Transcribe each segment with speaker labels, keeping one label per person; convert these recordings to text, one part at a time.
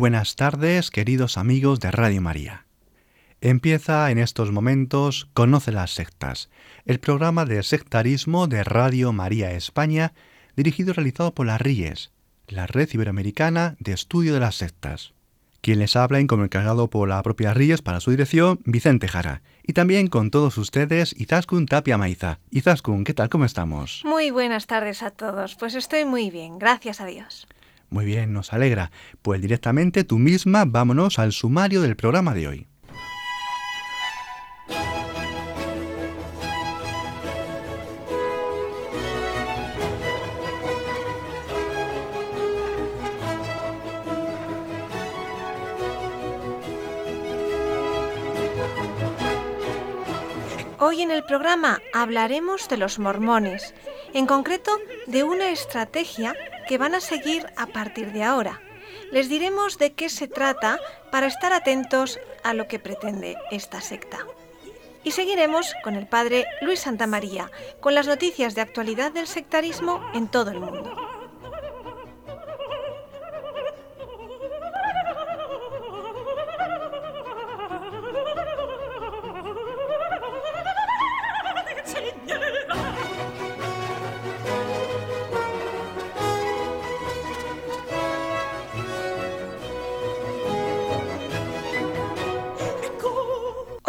Speaker 1: Buenas tardes, queridos amigos de Radio María. Empieza en estos momentos Conoce las sectas, el programa de sectarismo de Radio María España, dirigido y realizado por la RIES, la Red Iberoamericana de Estudio de las Sectas. Quien les habla, como encargado por la propia RIES para su dirección, Vicente Jara. Y también con todos ustedes, Izaskun Tapia Maiza. Izaskun, ¿qué tal? ¿Cómo estamos?
Speaker 2: Muy buenas tardes a todos. Pues estoy muy bien, gracias a Dios.
Speaker 1: Muy bien, nos alegra. Pues directamente tú misma vámonos al sumario del programa de hoy.
Speaker 2: Hoy en el programa hablaremos de los mormones, en concreto de una estrategia que van a seguir a partir de ahora. Les diremos de qué se trata para estar atentos a lo que pretende esta secta. Y seguiremos con el padre Luis Santamaría, con las noticias de actualidad del sectarismo en todo el mundo.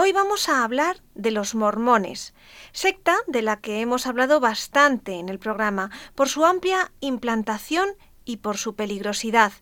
Speaker 2: Hoy vamos a hablar de los mormones, secta de la que hemos hablado bastante en el programa por su amplia implantación y por su peligrosidad.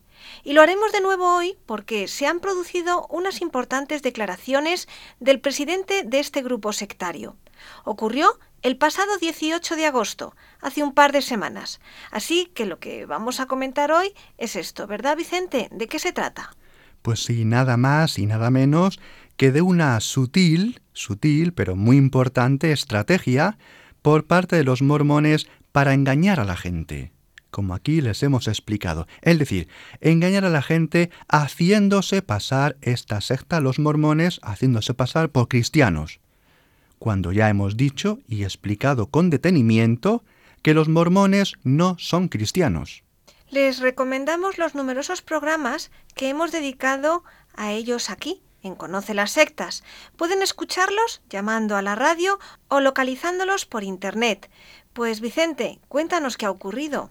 Speaker 2: Y lo haremos de nuevo hoy porque se han producido unas importantes declaraciones del presidente de este grupo sectario. Ocurrió el pasado 18 de agosto, hace un par de semanas. Así que lo que vamos a comentar hoy es esto, ¿verdad Vicente? ¿De qué se trata?
Speaker 1: Pues sí, nada más y nada menos que de una sutil, sutil, pero muy importante estrategia por parte de los mormones para engañar a la gente, como aquí les hemos explicado. Es decir, engañar a la gente haciéndose pasar esta secta, los mormones, haciéndose pasar por cristianos, cuando ya hemos dicho y explicado con detenimiento que los mormones no son cristianos.
Speaker 2: Les recomendamos los numerosos programas que hemos dedicado a ellos aquí, en Conoce las Sectas. Pueden escucharlos llamando a la radio o localizándolos por Internet. Pues Vicente, cuéntanos qué ha ocurrido.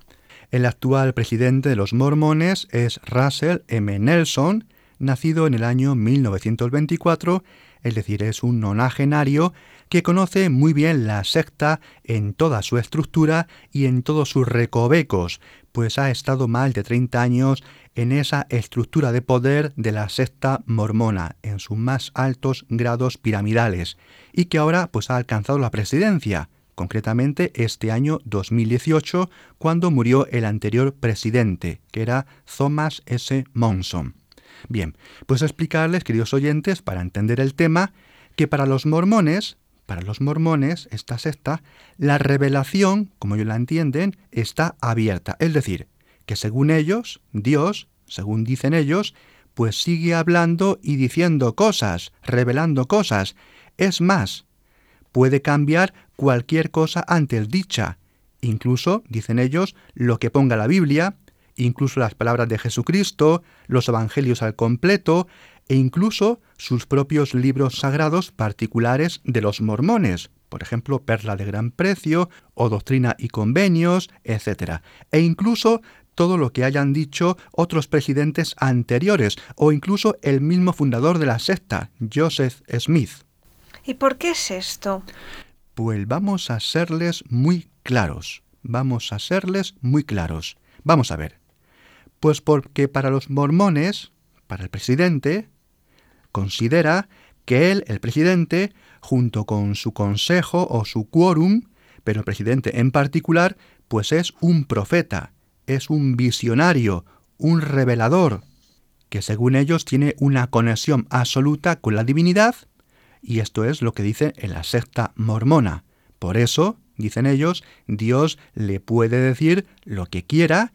Speaker 1: El actual presidente de los mormones es Russell M. Nelson, nacido en el año 1924, es decir, es un nonagenario que conoce muy bien la secta en toda su estructura y en todos sus recovecos, pues ha estado más de 30 años en esa estructura de poder de la secta mormona, en sus más altos grados piramidales, y que ahora pues ha alcanzado la presidencia, concretamente este año 2018, cuando murió el anterior presidente, que era Thomas S. Monson. Bien, pues explicarles, queridos oyentes, para entender el tema, que para los mormones, para los mormones, esta secta, la revelación, como ellos la entienden, está abierta. Es decir, que según ellos, Dios, según dicen ellos, pues sigue hablando y diciendo cosas, revelando cosas. Es más, puede cambiar cualquier cosa antes dicha. Incluso, dicen ellos, lo que ponga la Biblia, incluso las palabras de Jesucristo, los evangelios al completo, e incluso sus propios libros sagrados particulares de los mormones, por ejemplo, Perla de Gran Precio o Doctrina y Convenios, etc. E incluso todo lo que hayan dicho otros presidentes anteriores o incluso el mismo fundador de la secta, Joseph Smith.
Speaker 2: ¿Y por qué es esto?
Speaker 1: Pues vamos a serles muy claros, vamos a serles muy claros. Vamos a ver. Pues porque para los mormones, para el presidente, considera que él, el presidente, junto con su consejo o su quórum, pero el presidente en particular, Pues es un profeta, es un visionario, un revelador, que según ellos tiene una conexión absoluta con la divinidad, y esto es lo que dice en la secta mormona. Por eso, dicen ellos, Dios le puede decir lo que quiera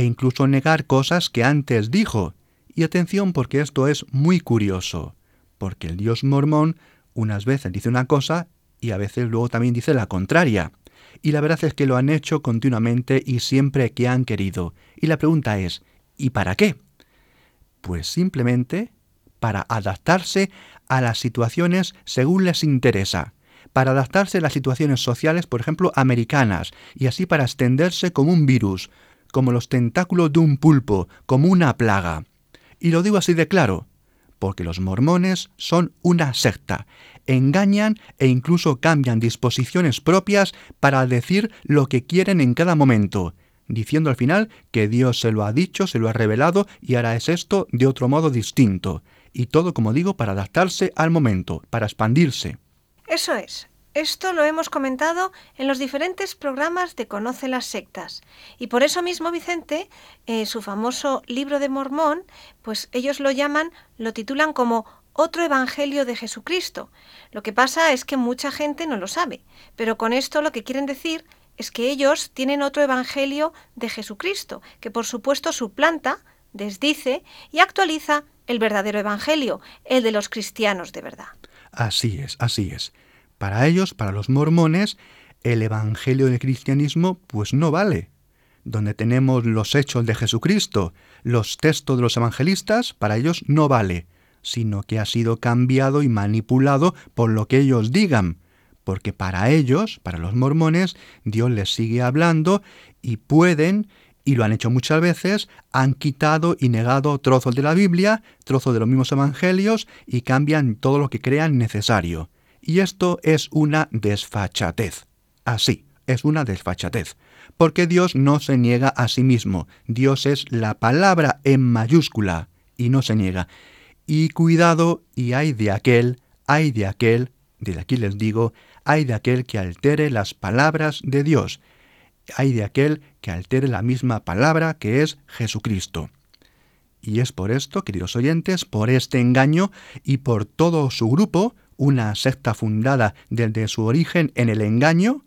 Speaker 1: e incluso negar cosas que antes dijo. Y atención porque esto es muy curioso, porque el Dios mormón unas veces dice una cosa y a veces luego también dice la contraria. Y la verdad es que lo han hecho continuamente y siempre que han querido. Y la pregunta es, ¿y para qué? Pues simplemente para adaptarse a las situaciones según les interesa, para adaptarse a las situaciones sociales, por ejemplo, americanas, y así para extenderse como un virus, como los tentáculos de un pulpo, como una plaga. Y lo digo así de claro, porque los mormones son una secta, engañan e incluso cambian disposiciones propias para decir lo que quieren en cada momento, diciendo al final que Dios se lo ha dicho, se lo ha revelado y ahora es esto de otro modo distinto. Y todo, como digo, para adaptarse al momento, para expandirse.
Speaker 2: Eso es. Esto lo hemos comentado en los diferentes programas de Conoce las sectas. Y por eso mismo Vicente, eh, su famoso libro de Mormón, pues ellos lo llaman, lo titulan como otro evangelio de Jesucristo. Lo que pasa es que mucha gente no lo sabe, pero con esto lo que quieren decir es que ellos tienen otro evangelio de Jesucristo, que por supuesto suplanta, desdice y actualiza el verdadero evangelio, el de los cristianos de verdad.
Speaker 1: Así es, así es. Para ellos, para los mormones, el evangelio del cristianismo pues no vale. Donde tenemos los hechos de Jesucristo, los textos de los evangelistas, para ellos no vale sino que ha sido cambiado y manipulado por lo que ellos digan, porque para ellos, para los mormones, Dios les sigue hablando y pueden, y lo han hecho muchas veces, han quitado y negado trozos de la Biblia, trozos de los mismos evangelios y cambian todo lo que crean necesario. Y esto es una desfachatez. Así, es una desfachatez. Porque Dios no se niega a sí mismo. Dios es la palabra en mayúscula y no se niega. Y cuidado, y hay de aquel, hay de aquel, de aquí les digo, hay de aquel que altere las palabras de Dios, hay de aquel que altere la misma palabra que es Jesucristo. Y es por esto, queridos oyentes, por este engaño y por todo su grupo, una secta fundada desde su origen en el engaño,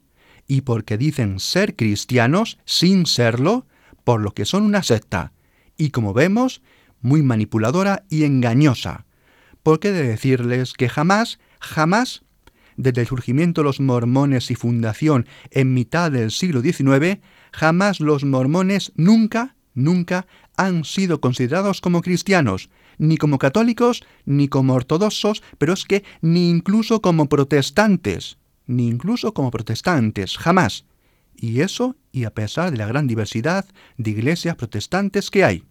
Speaker 1: y porque dicen ser cristianos sin serlo, por lo que son una secta. Y como vemos, muy manipuladora y engañosa. ¿Por qué de decirles que jamás, jamás, desde el surgimiento de los mormones y fundación en mitad del siglo XIX, jamás los mormones nunca, nunca han sido considerados como cristianos, ni como católicos, ni como ortodoxos, pero es que ni incluso como protestantes, ni incluso como protestantes, jamás. Y eso y a pesar de la gran diversidad de iglesias protestantes que hay.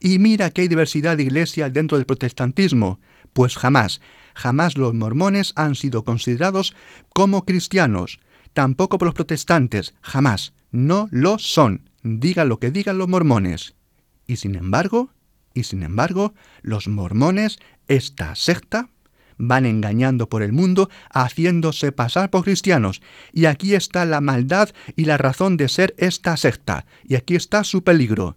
Speaker 1: Y mira que hay diversidad de iglesias dentro del protestantismo. Pues jamás, jamás los mormones han sido considerados como cristianos. Tampoco por los protestantes, jamás. No lo son. Digan lo que digan los mormones. Y sin embargo, y sin embargo, los mormones, esta secta, van engañando por el mundo, haciéndose pasar por cristianos. Y aquí está la maldad y la razón de ser esta secta. Y aquí está su peligro.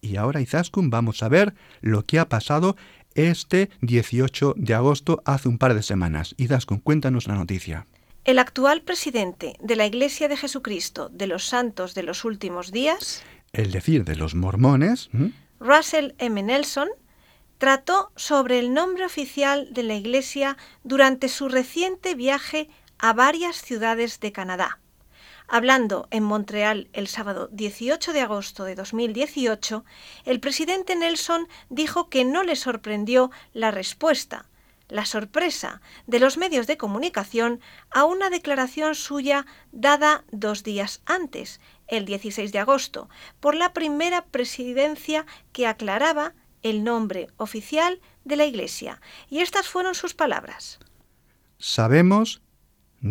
Speaker 1: Y ahora, Izaskun, vamos a ver lo que ha pasado este 18 de agosto, hace un par de semanas. Izaskun, cuéntanos la noticia.
Speaker 2: El actual presidente de la Iglesia de Jesucristo de los Santos de los Últimos Días,
Speaker 1: el decir de los mormones,
Speaker 2: Russell M. Nelson, trató sobre el nombre oficial de la Iglesia durante su reciente viaje a varias ciudades de Canadá. Hablando en Montreal el sábado 18 de agosto de 2018, el presidente Nelson dijo que no le sorprendió la respuesta, la sorpresa de los medios de comunicación a una declaración suya dada dos días antes, el 16 de agosto, por la primera presidencia que aclaraba el nombre oficial de la Iglesia. Y estas fueron sus palabras.
Speaker 1: Sabemos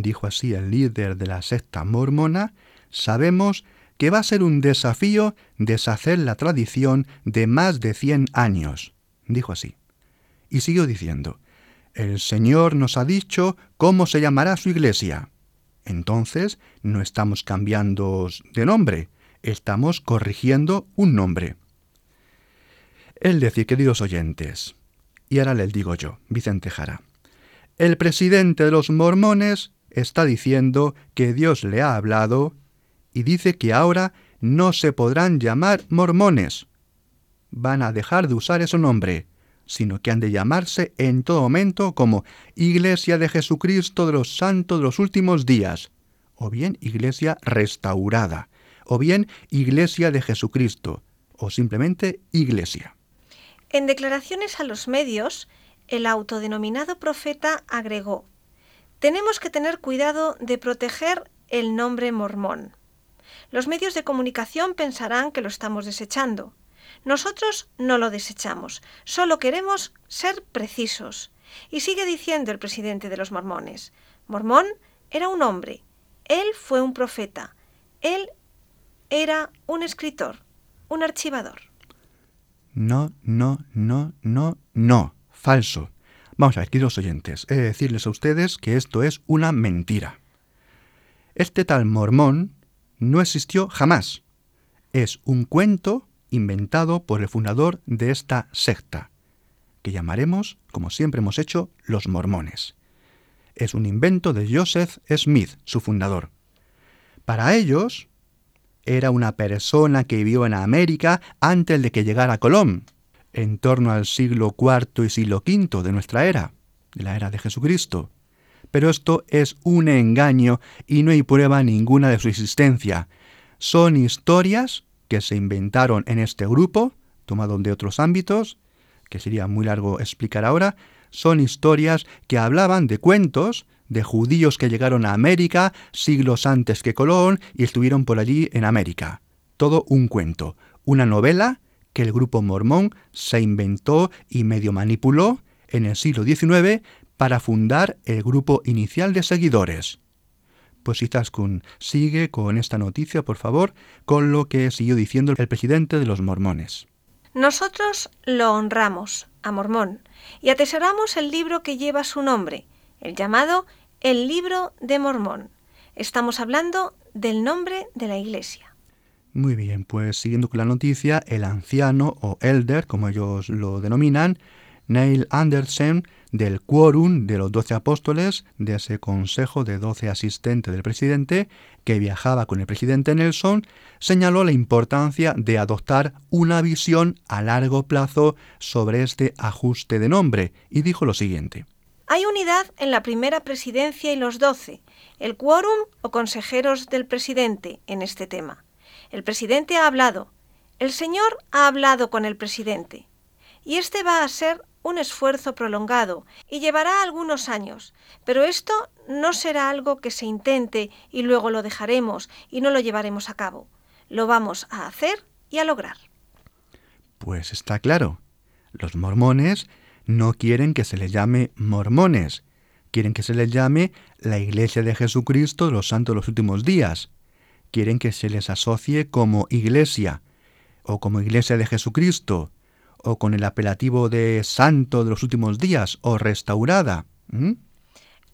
Speaker 1: dijo así el líder de la secta mormona, sabemos que va a ser un desafío deshacer la tradición de más de 100 años. Dijo así. Y siguió diciendo, el Señor nos ha dicho cómo se llamará su iglesia. Entonces, no estamos cambiando de nombre, estamos corrigiendo un nombre. Es decir, queridos oyentes, y ahora les digo yo, Vicente Jara, el presidente de los mormones está diciendo que Dios le ha hablado y dice que ahora no se podrán llamar mormones. Van a dejar de usar ese nombre, sino que han de llamarse en todo momento como Iglesia de Jesucristo de los Santos de los Últimos Días, o bien Iglesia restaurada, o bien Iglesia de Jesucristo, o simplemente Iglesia.
Speaker 2: En declaraciones a los medios, el autodenominado profeta agregó, tenemos que tener cuidado de proteger el nombre mormón. Los medios de comunicación pensarán que lo estamos desechando. Nosotros no lo desechamos, solo queremos ser precisos. Y sigue diciendo el presidente de los mormones, Mormón era un hombre, él fue un profeta, él era un escritor, un archivador.
Speaker 1: No, no, no, no, no, falso. Vamos a ver, oyentes, he de decirles a ustedes que esto es una mentira. Este tal mormón no existió jamás. Es un cuento inventado por el fundador de esta secta, que llamaremos, como siempre hemos hecho, los mormones. Es un invento de Joseph Smith, su fundador. Para ellos, era una persona que vivió en América antes de que llegara Colón, en torno al siglo IV y siglo V de nuestra era, de la era de Jesucristo. Pero esto es un engaño y no hay prueba ninguna de su existencia. Son historias que se inventaron en este grupo, tomado de otros ámbitos, que sería muy largo explicar ahora, son historias que hablaban de cuentos de judíos que llegaron a América siglos antes que Colón y estuvieron por allí en América. Todo un cuento, una novela que el grupo mormón se inventó y medio manipuló en el siglo XIX para fundar el grupo inicial de seguidores. Pues Izaskun sigue con esta noticia, por favor, con lo que siguió diciendo el presidente de los mormones.
Speaker 2: Nosotros lo honramos, a Mormón, y atesoramos el libro que lleva su nombre, el llamado el libro de Mormón. Estamos hablando del nombre de la iglesia.
Speaker 1: Muy bien, pues siguiendo con la noticia, el anciano o elder, como ellos lo denominan, Neil Anderson, del quórum de los doce apóstoles, de ese consejo de doce asistentes del presidente, que viajaba con el presidente Nelson, señaló la importancia de adoptar una visión a largo plazo sobre este ajuste de nombre y dijo lo siguiente.
Speaker 2: Hay unidad en la primera presidencia y los doce, el quórum o consejeros del presidente en este tema. El presidente ha hablado, el señor ha hablado con el presidente, y este va a ser un esfuerzo prolongado y llevará algunos años, pero esto no será algo que se intente y luego lo dejaremos y no lo llevaremos a cabo. Lo vamos a hacer y a lograr.
Speaker 1: Pues está claro. Los mormones no quieren que se les llame mormones, quieren que se les llame la Iglesia de Jesucristo los Santos de los Últimos Días. Quieren que se les asocie como Iglesia o como Iglesia de Jesucristo o con el apelativo de santo de los últimos días o restaurada.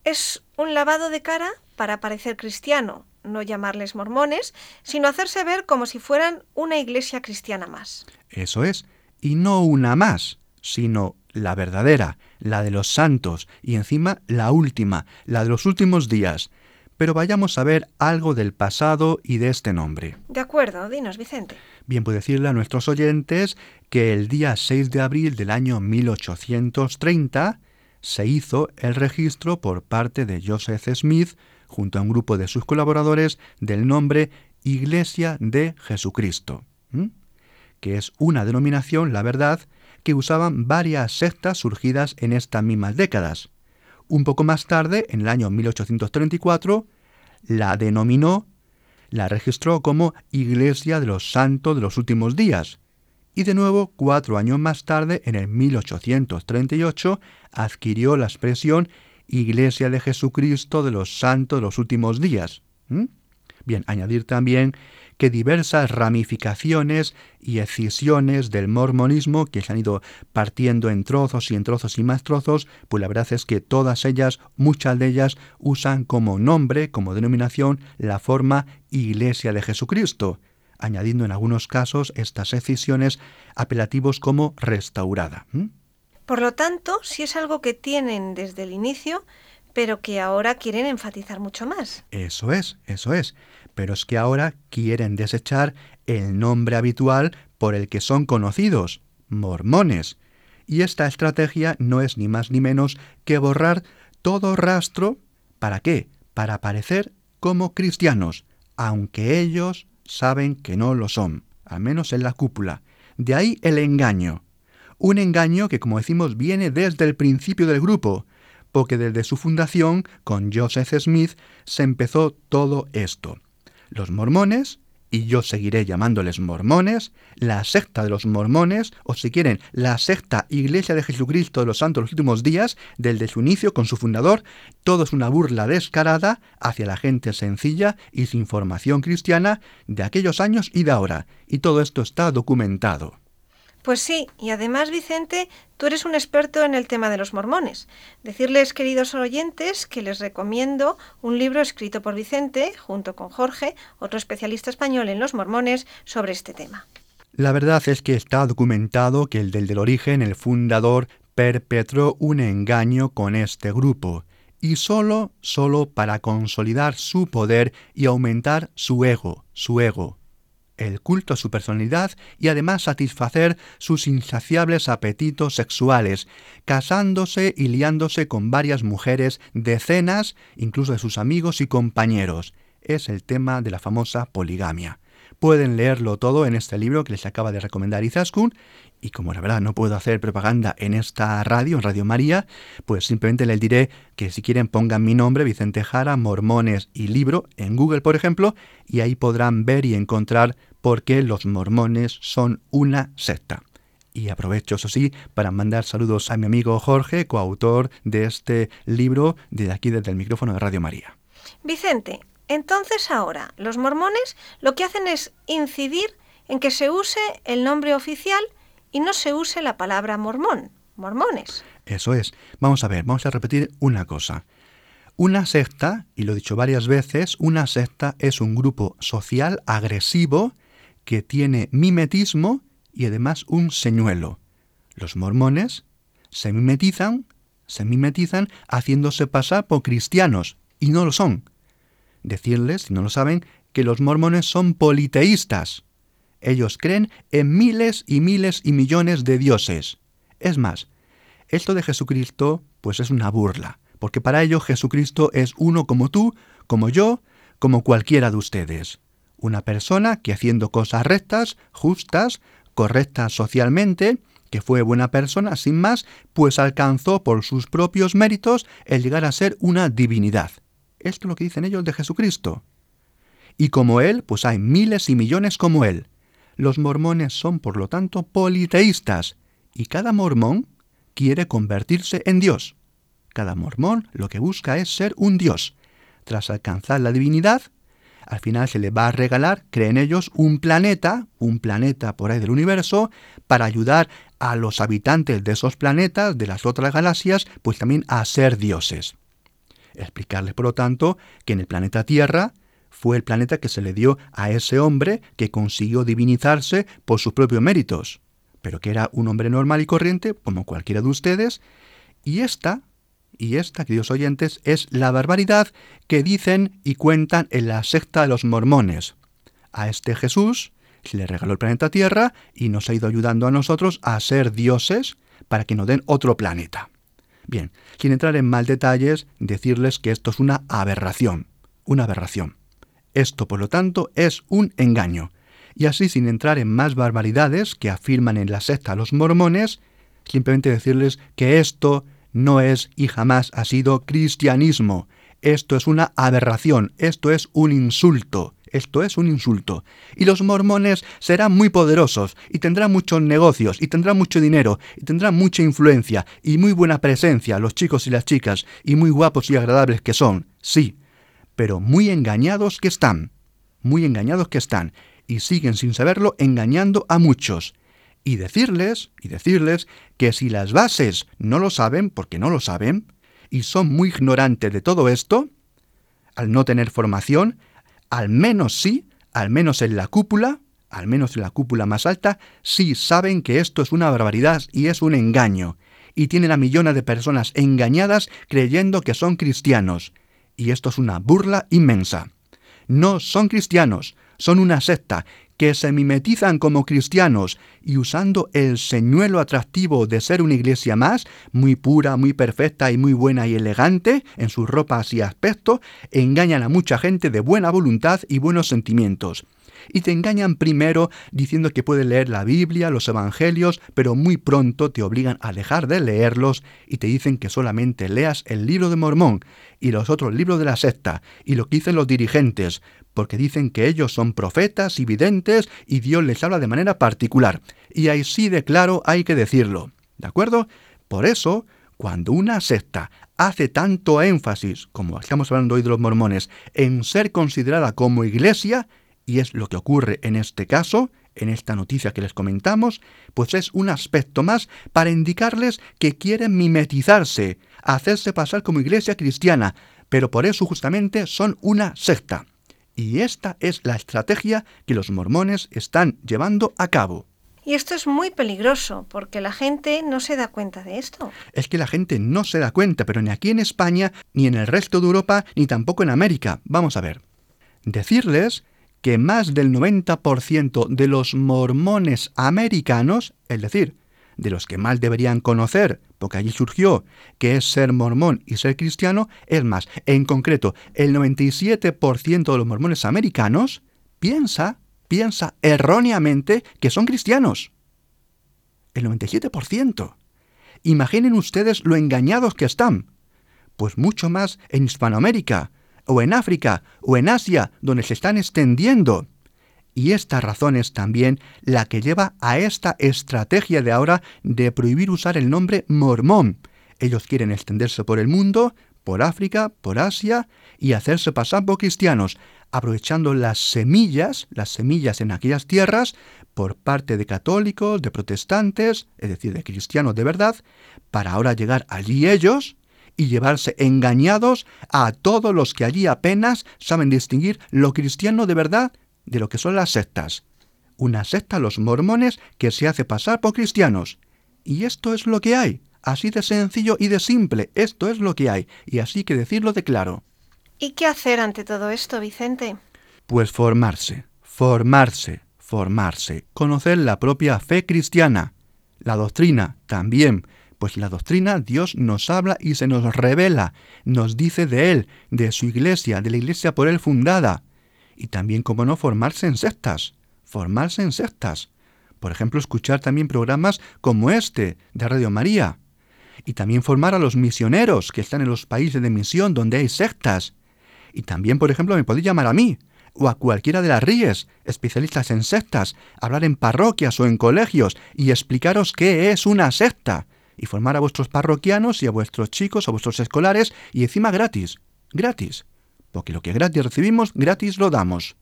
Speaker 2: Es un lavado de cara para parecer cristiano, no llamarles mormones, sino hacerse ver como si fueran una iglesia cristiana más.
Speaker 1: Eso es, y no una más, sino la verdadera, la de los santos, y encima la última, la de los últimos días. Pero vayamos a ver algo del pasado y de este nombre.
Speaker 2: De acuerdo, dinos, Vicente.
Speaker 1: Bien, puedo decirle a nuestros oyentes que el día 6 de abril del año 1830 se hizo el registro por parte de Joseph Smith, junto a un grupo de sus colaboradores, del nombre Iglesia de Jesucristo, que es una denominación, la verdad, que usaban varias sectas surgidas en estas mismas décadas. Un poco más tarde, en el año 1834, la denominó la registró como Iglesia de los Santos de los Últimos Días, y de nuevo, cuatro años más tarde, en el 1838, adquirió la expresión Iglesia de Jesucristo de los Santos de los Últimos Días. Bien, añadir también que diversas ramificaciones y escisiones del mormonismo que se han ido partiendo en trozos y en trozos y más trozos, pues la verdad es que todas ellas, muchas de ellas, usan como nombre, como denominación, la forma Iglesia de Jesucristo, añadiendo en algunos casos estas escisiones apelativos como restaurada.
Speaker 2: Por lo tanto, si es algo que tienen desde el inicio, pero que ahora quieren enfatizar mucho más.
Speaker 1: Eso es, eso es pero es que ahora quieren desechar el nombre habitual por el que son conocidos, mormones. Y esta estrategia no es ni más ni menos que borrar todo rastro, ¿para qué? Para parecer como cristianos, aunque ellos saben que no lo son, al menos en la cúpula. De ahí el engaño. Un engaño que, como decimos, viene desde el principio del grupo, porque desde su fundación, con Joseph Smith, se empezó todo esto los mormones, y yo seguiré llamándoles mormones, la secta de los mormones, o si quieren, la secta Iglesia de Jesucristo de los Santos de los Últimos Días, desde su inicio con su fundador, todo es una burla descarada hacia la gente sencilla y sin formación cristiana de aquellos años y de ahora, y todo esto está documentado.
Speaker 2: Pues sí, y además, Vicente, tú eres un experto en el tema de los mormones. Decirles, queridos oyentes, que les recomiendo un libro escrito por Vicente, junto con Jorge, otro especialista español en los mormones, sobre este tema.
Speaker 1: La verdad es que está documentado que el del del origen, el fundador, perpetró un engaño con este grupo, y solo, solo para consolidar su poder y aumentar su ego, su ego, el culto a su personalidad y además satisfacer sus insaciables apetitos sexuales, casándose y liándose con varias mujeres, decenas incluso de sus amigos y compañeros. Es el tema de la famosa poligamia. Pueden leerlo todo en este libro que les acaba de recomendar Izaskun y como la verdad no puedo hacer propaganda en esta radio, en Radio María, pues simplemente les diré que si quieren pongan mi nombre, Vicente Jara, Mormones y libro en Google, por ejemplo, y ahí podrán ver y encontrar por qué los mormones son una secta. Y aprovecho, eso sí, para mandar saludos a mi amigo Jorge, coautor de este libro, desde aquí, desde el micrófono de Radio María.
Speaker 2: Vicente, entonces ahora, los mormones lo que hacen es incidir en que se use el nombre oficial y no se use la palabra mormón, mormones.
Speaker 1: Eso es. Vamos a ver, vamos a repetir una cosa. Una secta, y lo he dicho varias veces, una secta es un grupo social agresivo que tiene mimetismo y además un señuelo. Los mormones se mimetizan, se mimetizan haciéndose pasar por cristianos, y no lo son. Decirles, si no lo saben, que los mormones son politeístas. Ellos creen en miles y miles y millones de dioses. Es más, esto de Jesucristo pues es una burla, porque para ellos Jesucristo es uno como tú, como yo, como cualquiera de ustedes. Una persona que haciendo cosas rectas, justas, correctas socialmente, que fue buena persona sin más, pues alcanzó por sus propios méritos el llegar a ser una divinidad. Esto es lo que dicen ellos de Jesucristo. Y como Él, pues hay miles y millones como Él. Los mormones son, por lo tanto, politeístas, y cada mormón quiere convertirse en Dios. Cada mormón lo que busca es ser un Dios. Tras alcanzar la divinidad, al final se le va a regalar, creen ellos, un planeta, un planeta por ahí del universo, para ayudar a los habitantes de esos planetas, de las otras galaxias, pues también a ser dioses. Explicarles, por lo tanto, que en el planeta Tierra fue el planeta que se le dio a ese hombre que consiguió divinizarse por sus propios méritos, pero que era un hombre normal y corriente, como cualquiera de ustedes, y esta, y esta, queridos oyentes, es la barbaridad que dicen y cuentan en la secta de los mormones. A este Jesús se le regaló el planeta Tierra y nos ha ido ayudando a nosotros a ser dioses para que nos den otro planeta. Bien, sin entrar en mal detalles, decirles que esto es una aberración, una aberración. Esto, por lo tanto, es un engaño. Y así, sin entrar en más barbaridades que afirman en la secta los mormones, simplemente decirles que esto no es y jamás ha sido cristianismo. Esto es una aberración, esto es un insulto, esto es un insulto. Y los mormones serán muy poderosos, y tendrán muchos negocios, y tendrán mucho dinero, y tendrán mucha influencia, y muy buena presencia, los chicos y las chicas, y muy guapos y agradables que son, sí, pero muy engañados que están. muy engañados que están, y siguen sin saberlo engañando a muchos. Y decirles, y decirles que si las bases no lo saben, porque no lo saben, y son muy ignorantes de todo esto, al no tener formación, al menos sí, al menos en la cúpula, al menos en la cúpula más alta, sí saben que esto es una barbaridad y es un engaño, y tienen a millones de personas engañadas creyendo que son cristianos, y esto es una burla inmensa. No son cristianos, son una secta que se mimetizan como cristianos y usando el señuelo atractivo de ser una iglesia más, muy pura, muy perfecta y muy buena y elegante en sus ropas y aspecto, engañan a mucha gente de buena voluntad y buenos sentimientos y te engañan primero diciendo que puedes leer la Biblia, los Evangelios, pero muy pronto te obligan a dejar de leerlos y te dicen que solamente leas el libro de Mormón y los otros libros de la secta y lo que dicen los dirigentes, porque dicen que ellos son profetas y videntes y Dios les habla de manera particular. Y así de claro hay que decirlo. ¿De acuerdo? Por eso, cuando una secta hace tanto énfasis, como estamos hablando hoy de los mormones, en ser considerada como iglesia, y es lo que ocurre en este caso, en esta noticia que les comentamos, pues es un aspecto más para indicarles que quieren mimetizarse, hacerse pasar como iglesia cristiana, pero por eso justamente son una secta. Y esta es la estrategia que los mormones están llevando a cabo.
Speaker 2: Y esto es muy peligroso, porque la gente no se da cuenta de esto.
Speaker 1: Es que la gente no se da cuenta, pero ni aquí en España, ni en el resto de Europa, ni tampoco en América. Vamos a ver. Decirles que más del 90% de los mormones americanos, es decir, de los que más deberían conocer, porque allí surgió, que es ser mormón y ser cristiano, es más, en concreto, el 97% de los mormones americanos piensa, piensa erróneamente que son cristianos. El 97%. Imaginen ustedes lo engañados que están. Pues mucho más en Hispanoamérica, o en África, o en Asia, donde se están extendiendo. Y esta razón es también la que lleva a esta estrategia de ahora de prohibir usar el nombre mormón. Ellos quieren extenderse por el mundo, por África, por Asia, y hacerse pasar por cristianos, aprovechando las semillas, las semillas en aquellas tierras, por parte de católicos, de protestantes, es decir, de cristianos de verdad, para ahora llegar allí ellos y llevarse engañados a todos los que allí apenas saben distinguir lo cristiano de verdad de lo que son las sectas. Una secta, los mormones, que se hace pasar por cristianos. Y esto es lo que hay. Así de sencillo y de simple. Esto es lo que hay. Y así que decirlo de claro.
Speaker 2: ¿Y qué hacer ante todo esto, Vicente?
Speaker 1: Pues formarse, formarse, formarse. Conocer la propia fe cristiana. La doctrina también pues la doctrina Dios nos habla y se nos revela, nos dice de Él, de su iglesia, de la iglesia por Él fundada. Y también, como no, formarse en sectas, formarse en sectas. Por ejemplo, escuchar también programas como este de Radio María. Y también formar a los misioneros que están en los países de misión donde hay sectas. Y también, por ejemplo, me podéis llamar a mí, o a cualquiera de las RIES, especialistas en sectas, hablar en parroquias o en colegios y explicaros qué es una secta y formar a vuestros parroquianos y a vuestros chicos, a vuestros escolares, y encima gratis, gratis, porque lo que gratis recibimos, gratis lo damos.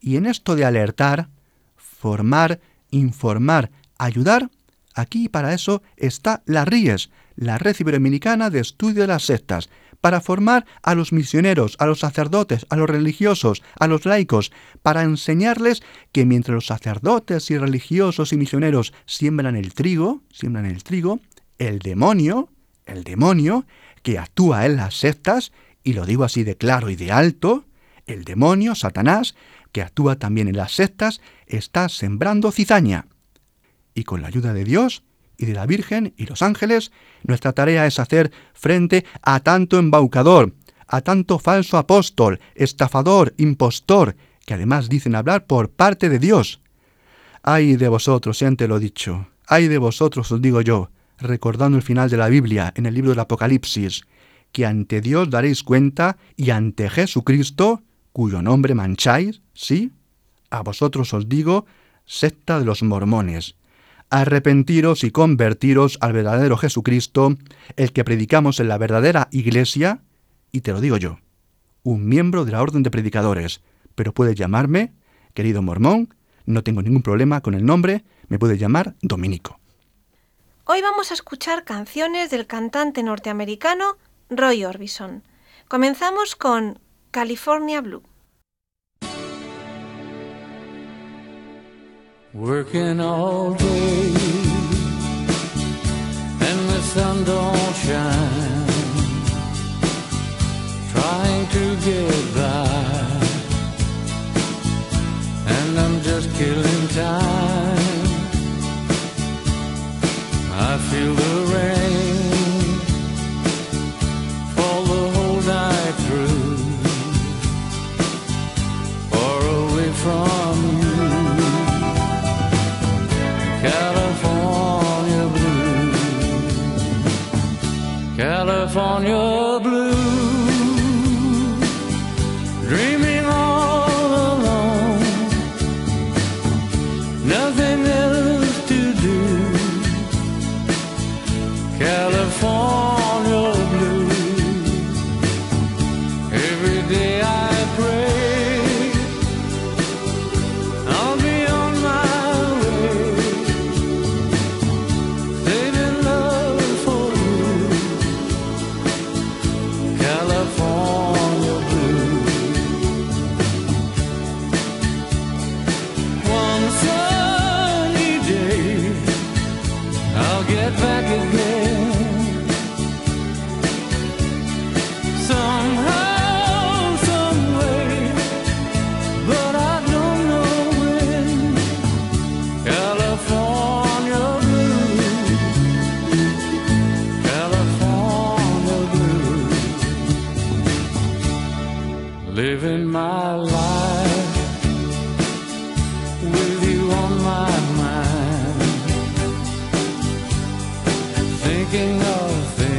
Speaker 1: Y en esto de alertar, formar, informar, ayudar, aquí para eso está la RIES, la Red Iberoamericana de Estudio de las Sectas, para formar a los misioneros, a los sacerdotes, a los religiosos, a los laicos, para enseñarles que mientras los sacerdotes y religiosos y misioneros siembran el trigo, siembran el trigo, el demonio, el demonio que actúa en las sectas, y lo digo así de claro y de alto, el demonio, Satanás, que actúa también en las sectas, está sembrando cizaña. Y con la ayuda de Dios y de la Virgen y los ángeles, nuestra tarea es hacer frente a tanto embaucador, a tanto falso apóstol, estafador, impostor, que además dicen hablar por parte de Dios. Ay de vosotros, siente lo dicho, ay de vosotros os digo yo, recordando el final de la Biblia en el libro del Apocalipsis, que ante Dios daréis cuenta y ante Jesucristo, cuyo nombre mancháis, ¿sí? A vosotros os digo, secta de los mormones. Arrepentiros y convertiros al verdadero Jesucristo, el que predicamos en la verdadera iglesia, y te lo digo yo, un miembro de la orden de predicadores, pero puedes llamarme, querido mormón, no tengo ningún problema con el nombre, me puedes llamar Dominico.
Speaker 2: Hoy vamos a escuchar canciones del cantante norteamericano Roy Orbison. Comenzamos con California Blue.
Speaker 3: Thinking of things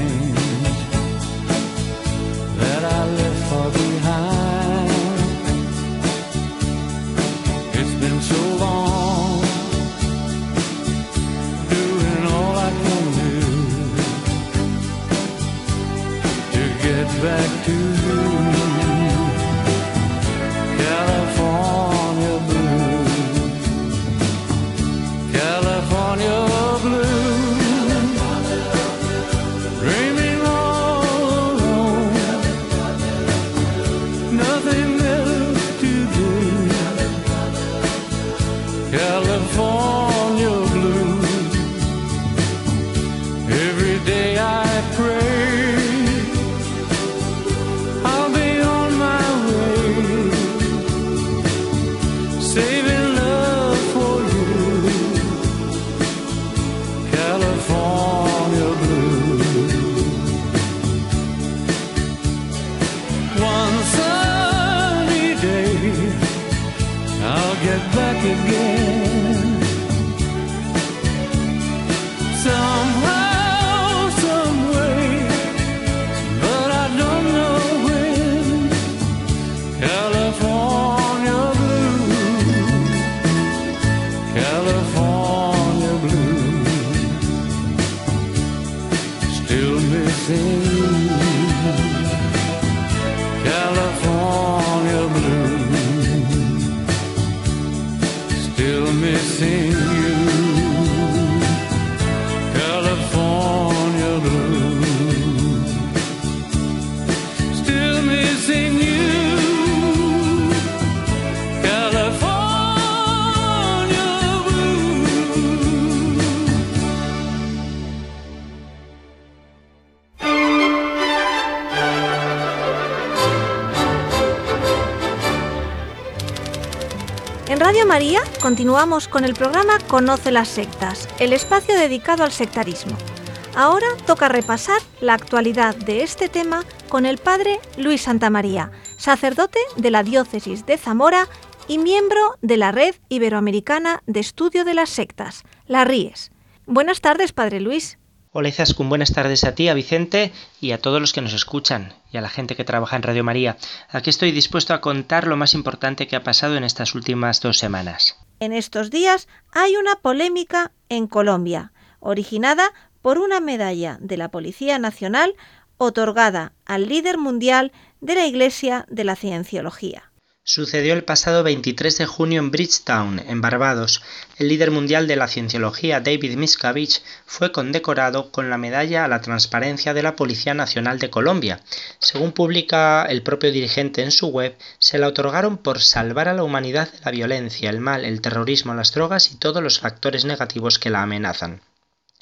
Speaker 2: María continuamos con el programa Conoce las sectas, el espacio dedicado al sectarismo. Ahora toca repasar la actualidad de este tema con el padre Luis Santamaría, sacerdote de la diócesis de Zamora y miembro de la Red Iberoamericana de Estudio de las Sectas, la RIES. Buenas tardes, padre Luis.
Speaker 4: Hola Izaskun, buenas tardes a ti, a Vicente y a todos los que nos escuchan y a la gente que trabaja en Radio María. Aquí estoy dispuesto a contar lo más importante que ha pasado en estas últimas dos semanas.
Speaker 2: En estos días hay una polémica en Colombia, originada por una medalla de la Policía Nacional otorgada al líder mundial de la Iglesia de la Cienciología.
Speaker 4: Sucedió el pasado 23 de junio en Bridgetown, en Barbados. El líder mundial de la cienciología, David Miscavige, fue condecorado con la Medalla a la Transparencia de la Policía Nacional de Colombia. Según publica el propio dirigente en su web, se la otorgaron por salvar a la humanidad de la violencia, el mal, el terrorismo, las drogas y todos los factores negativos que la amenazan.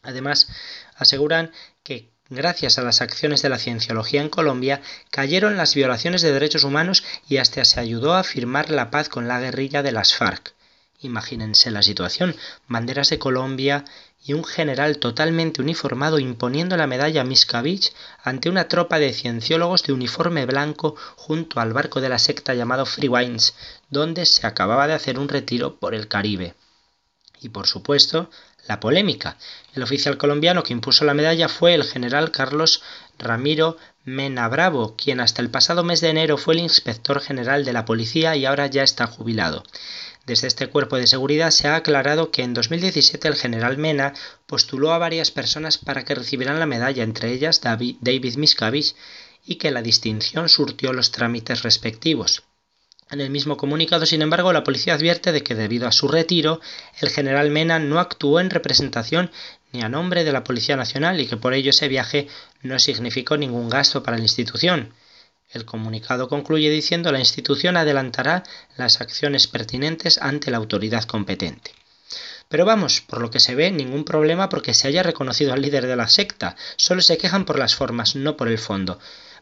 Speaker 4: Además, aseguran que Gracias a las acciones de la cienciología en Colombia, cayeron las violaciones de derechos humanos y hasta se ayudó a firmar la paz con la guerrilla de las FARC. Imagínense la situación, banderas de Colombia y un general totalmente uniformado imponiendo la medalla Miscavige ante una tropa de cienciólogos de uniforme blanco junto al barco de la secta llamado Free Wines, donde se acababa de hacer un retiro por el Caribe. Y por supuesto, la polémica. El oficial colombiano que impuso la medalla fue el general Carlos Ramiro Mena Bravo, quien hasta el pasado mes de enero fue el inspector general de la policía y ahora ya está jubilado. Desde este cuerpo de seguridad se ha aclarado que en 2017 el general Mena postuló a varias personas para que recibieran la medalla, entre ellas David Miscavige, y que la distinción surtió los trámites respectivos. En el mismo comunicado, sin embargo, la policía advierte de que debido a su retiro, el general Mena no actuó en representación ni a nombre de la Policía Nacional y que por ello ese viaje no significó ningún gasto para la institución. El comunicado concluye diciendo la institución adelantará las acciones pertinentes ante la autoridad competente. Pero vamos, por lo que se ve, ningún problema porque se haya reconocido al líder de la secta, solo se quejan por las formas, no por el fondo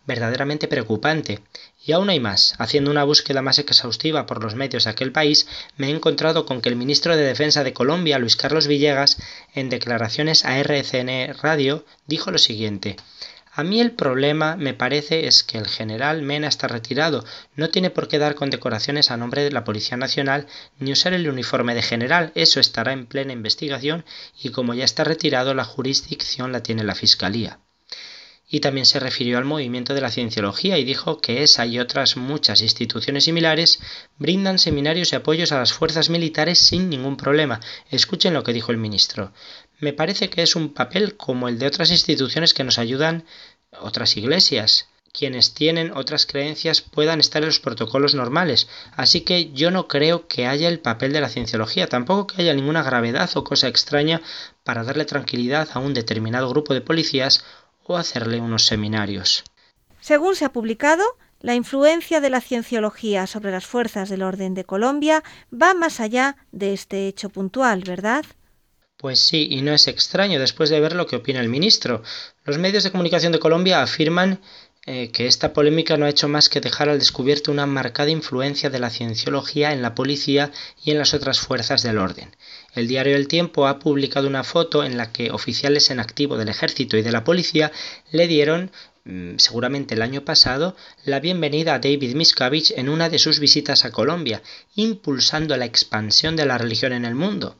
Speaker 4: verdaderamente preocupante. Y aún hay más. Haciendo una búsqueda más exhaustiva por los medios de aquel país, me he encontrado con que el ministro de Defensa de Colombia, Luis Carlos Villegas, en declaraciones a RCN Radio, dijo lo siguiente. A mí el problema, me parece, es que el general Mena está retirado, no tiene por qué dar condecoraciones a nombre de la Policía Nacional ni usar el uniforme de general, eso estará en plena investigación y como ya está retirado la jurisdicción la tiene la Fiscalía y también se refirió al movimiento de la cienciología y dijo que esa y otras muchas instituciones similares brindan seminarios y apoyos a las fuerzas militares sin ningún problema. Escuchen lo que dijo el ministro. Me parece que es un papel como el de otras instituciones que nos ayudan, otras iglesias. Quienes tienen otras creencias puedan estar en los protocolos normales, así que yo no creo que haya el papel de la cienciología, tampoco que haya ninguna gravedad o cosa extraña para darle tranquilidad a un determinado grupo de policías hacerle unos seminarios.
Speaker 2: Según se ha publicado, la influencia de la cienciología sobre las fuerzas del orden de Colombia va más allá de este hecho puntual, ¿verdad?
Speaker 4: Pues sí, y no es extraño después de ver lo que opina el ministro. Los medios de comunicación de Colombia afirman eh, que esta polémica no ha hecho más que dejar al descubierto una marcada influencia de la cienciología en la policía y en las otras fuerzas del orden. El diario El Tiempo ha publicado una foto en la que oficiales en activo del ejército y de la policía le dieron mm, seguramente el año pasado, la bienvenida a David Miscavige en una de sus visitas a Colombia, impulsando la expansión de la religión en el mundo.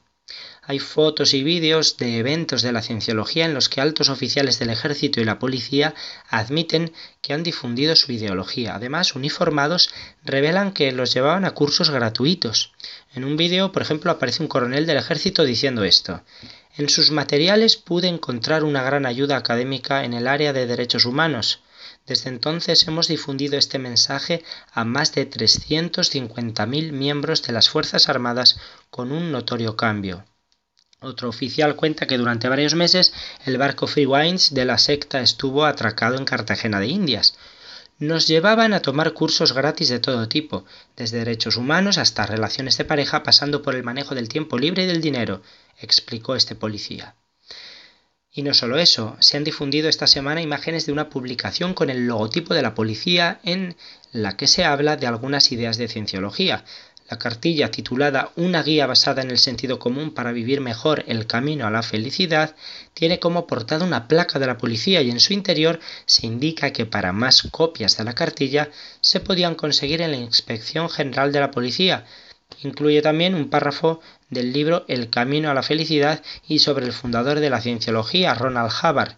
Speaker 4: Hay fotos y vídeos de eventos de la cienciología en los que altos oficiales del ejército y la policía admiten que han difundido su ideología. Además, uniformados revelan que los llevaban a cursos gratuitos. En un vídeo, por ejemplo, aparece un coronel del ejército diciendo esto. En sus materiales pude encontrar una gran ayuda académica en el área de derechos humanos. Desde entonces hemos difundido este mensaje a más de 350.000 miembros de las Fuerzas Armadas con un notorio cambio. Otro oficial cuenta que durante varios meses el barco Free Wines de la secta estuvo atracado en Cartagena de Indias. Nos llevaban a tomar cursos gratis de todo tipo, desde derechos humanos hasta relaciones de pareja, pasando por el manejo del tiempo libre y del dinero, explicó este policía. Y no solo eso, se han difundido esta semana imágenes de una publicación con el logotipo de la policía en la que se habla de algunas ideas de cienciología, la cartilla titulada Una guía basada en el sentido común para vivir mejor el camino a la felicidad tiene como portada una placa de la policía y en su interior se indica que para más copias de la cartilla se podían conseguir en la Inspección General de la Policía. Incluye también un párrafo del libro El camino a la felicidad y sobre el fundador de la cienciología, Ronald Hubbard.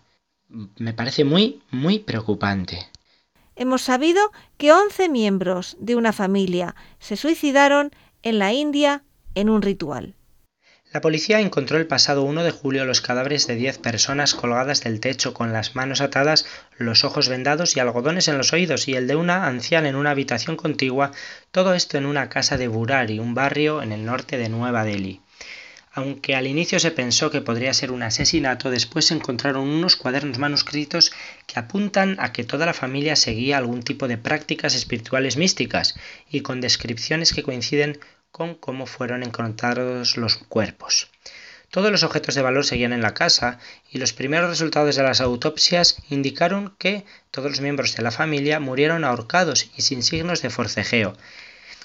Speaker 4: Me parece muy, muy preocupante
Speaker 2: hemos sabido que 11 miembros de una familia se suicidaron en la India en un ritual.
Speaker 4: La policía encontró el pasado 1 de julio los cadáveres de 10 personas colgadas del techo con las manos atadas, los ojos vendados y algodones en los oídos, y el de una anciana en una habitación contigua, todo esto en una casa de Burari, un barrio en el norte de Nueva Delhi. Aunque al inicio se pensó que podría ser un asesinato, después se encontraron unos cuadernos manuscritos que apuntan a que toda la familia seguía algún tipo de prácticas espirituales místicas y con descripciones que coinciden con cómo fueron encontrados los cuerpos. Todos los objetos de valor seguían en la casa y los primeros resultados de las autopsias indicaron que todos los miembros de la familia murieron ahorcados y sin signos de forcejeo.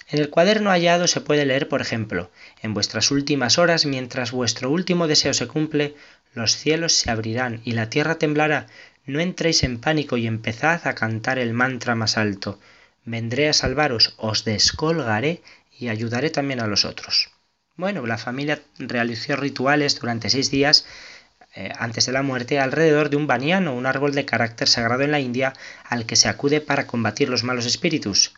Speaker 4: En el cuaderno hallado se puede leer, por ejemplo, en vuestras últimas horas, mientras vuestro último deseo se cumple, los cielos se abrirán y la tierra temblará. No entréis en pánico y empezad a cantar el mantra más alto. Vendré a salvaros, os descolgaré y ayudaré también a los otros. Bueno, la familia realizó rituales durante seis días eh, antes de la muerte alrededor de un baniano, un árbol de carácter sagrado en la India al que se acude para combatir los malos espíritus.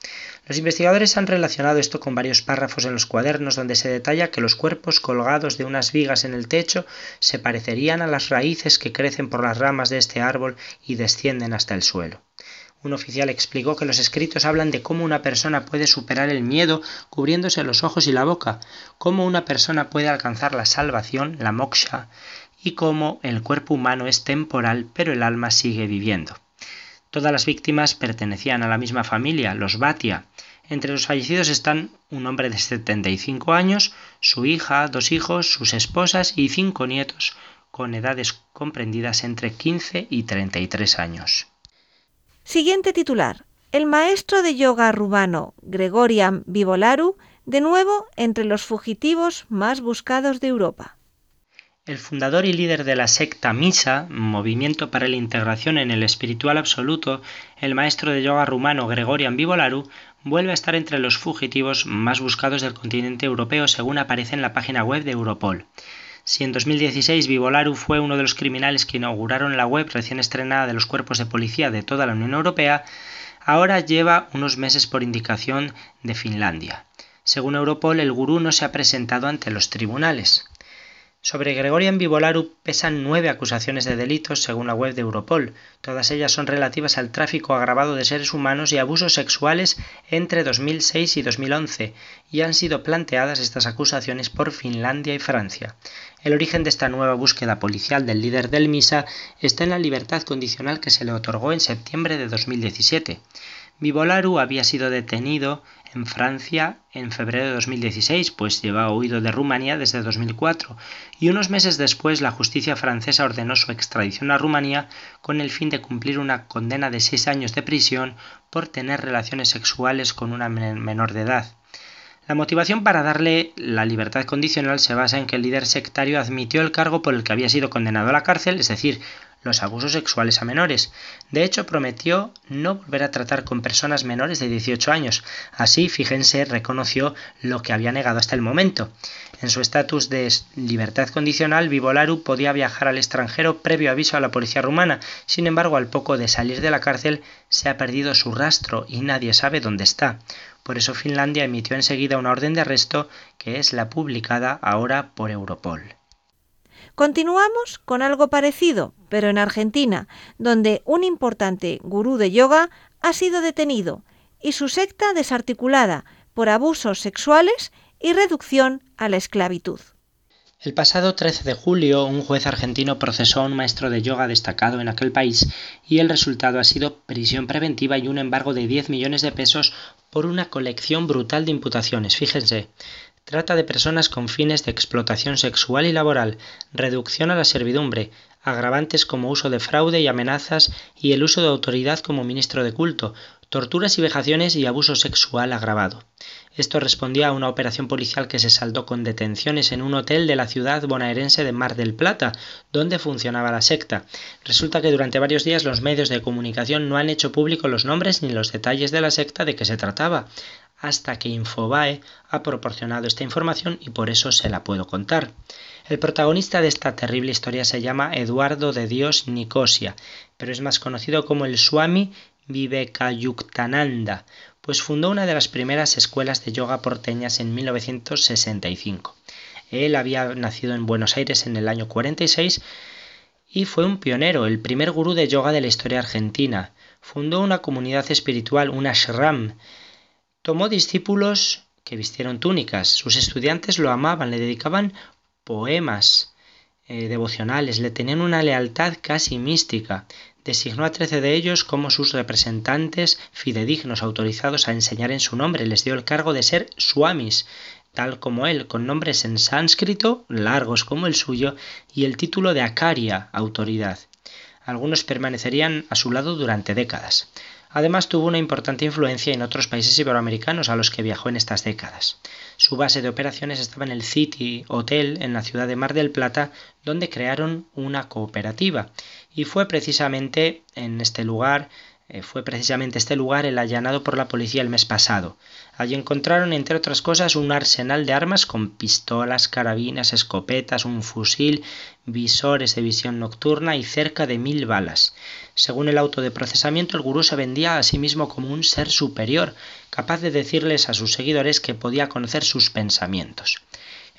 Speaker 4: Los investigadores han relacionado esto con varios párrafos en los cuadernos donde se detalla que los cuerpos colgados de unas vigas en el techo se parecerían a las raíces que crecen por las ramas de este árbol y descienden hasta el suelo. Un oficial explicó que los escritos hablan de cómo una persona puede superar el miedo cubriéndose los ojos y la boca, cómo una persona puede alcanzar la salvación, la moksha, y cómo el cuerpo humano es temporal pero el alma sigue viviendo. Todas las víctimas pertenecían a la misma familia, los Bhatia. Entre los fallecidos están un hombre de 75 años, su hija, dos hijos, sus esposas y cinco nietos, con edades comprendidas entre 15 y 33 años.
Speaker 2: Siguiente titular. El maestro de yoga rubano Gregorian Vivolaru, de nuevo entre los fugitivos más buscados de Europa.
Speaker 4: El fundador y líder de la secta Misa, Movimiento para la Integración en el Espiritual Absoluto, el maestro de yoga rumano Gregorian Vivolaru, vuelve a estar entre los fugitivos más buscados del continente europeo según aparece en la página web de Europol. Si en 2016 Vivolaru fue uno de los criminales que inauguraron la web recién estrenada de los cuerpos de policía de toda la Unión Europea, ahora lleva unos meses por indicación de Finlandia. Según Europol, el gurú no se ha presentado ante los tribunales. Sobre Gregorian Vivolaru pesan nueve acusaciones de delitos según la web de Europol. Todas ellas son relativas al tráfico agravado de seres humanos y abusos sexuales entre 2006 y 2011, y han sido planteadas estas acusaciones por Finlandia y Francia. El origen de esta nueva búsqueda policial del líder del MISA está en la libertad condicional que se le otorgó en septiembre de 2017. Vivolaru había sido detenido en Francia en febrero de 2016, pues llevaba huido de Rumanía desde 2004, y unos meses después la justicia francesa ordenó su extradición a Rumanía con el fin de cumplir una condena de seis años de prisión por tener relaciones sexuales con una menor de edad. La motivación para darle la libertad condicional se basa en que el líder sectario admitió el cargo por el que había sido condenado a la cárcel, es decir, los abusos sexuales a menores. De hecho, prometió no volver a tratar con personas menores de 18 años. Así, fíjense, reconoció lo que había negado hasta el momento. En su estatus de libertad condicional, Vivolaru podía viajar al extranjero previo aviso a la policía rumana. Sin embargo, al poco de salir de la cárcel, se ha perdido su rastro y nadie sabe dónde está. Por eso Finlandia emitió enseguida una orden de arresto que es la publicada ahora por Europol.
Speaker 2: Continuamos con algo parecido, pero en Argentina, donde un importante gurú de yoga ha sido detenido y su secta desarticulada por abusos sexuales y reducción a la esclavitud.
Speaker 4: El pasado 13 de julio, un juez argentino procesó a un maestro de yoga destacado en aquel país y el resultado ha sido prisión preventiva y un embargo de 10 millones de pesos por una colección brutal de imputaciones. Fíjense, Trata de personas con fines de explotación sexual y laboral, reducción a la servidumbre, agravantes como uso de fraude y amenazas y el uso de autoridad como ministro de culto, torturas y vejaciones y abuso sexual agravado. Esto respondía a una operación policial que se saldó con detenciones en un hotel de la ciudad bonaerense de Mar del Plata, donde funcionaba la secta. Resulta que durante varios días los medios de comunicación no han hecho público los nombres ni los detalles de la secta de que se trataba hasta que Infobae ha proporcionado esta información y por eso se la puedo contar. El protagonista de esta terrible historia se llama Eduardo de Dios Nicosia, pero es más conocido como el Swami Vivekayuktananda, pues fundó una de las primeras escuelas de yoga porteñas en 1965. Él había nacido en Buenos Aires en el año 46 y fue un pionero, el primer gurú de yoga de la historia argentina. Fundó una comunidad espiritual, un ashram. Tomó discípulos que vistieron túnicas. Sus estudiantes lo amaban, le dedicaban poemas eh, devocionales, le tenían una lealtad casi mística. Designó a trece de ellos como sus representantes fidedignos autorizados a enseñar en su nombre. Les dio el cargo de ser suamis, tal como él, con nombres en sánscrito, largos como el suyo, y el título de Acaria, autoridad. Algunos permanecerían a su lado durante décadas. Además tuvo una importante influencia en otros países iberoamericanos a los que viajó en estas décadas. Su base de operaciones estaba en el City Hotel en la ciudad de Mar del Plata, donde crearon una cooperativa. Y fue precisamente en este lugar eh, fue precisamente este lugar el allanado por la policía el mes pasado. Allí encontraron, entre otras cosas, un arsenal de armas con pistolas, carabinas, escopetas, un fusil, visores de visión nocturna y cerca de mil balas. Según el auto de procesamiento, el gurú se vendía a sí mismo como un ser superior, capaz de decirles a sus seguidores que podía conocer sus pensamientos.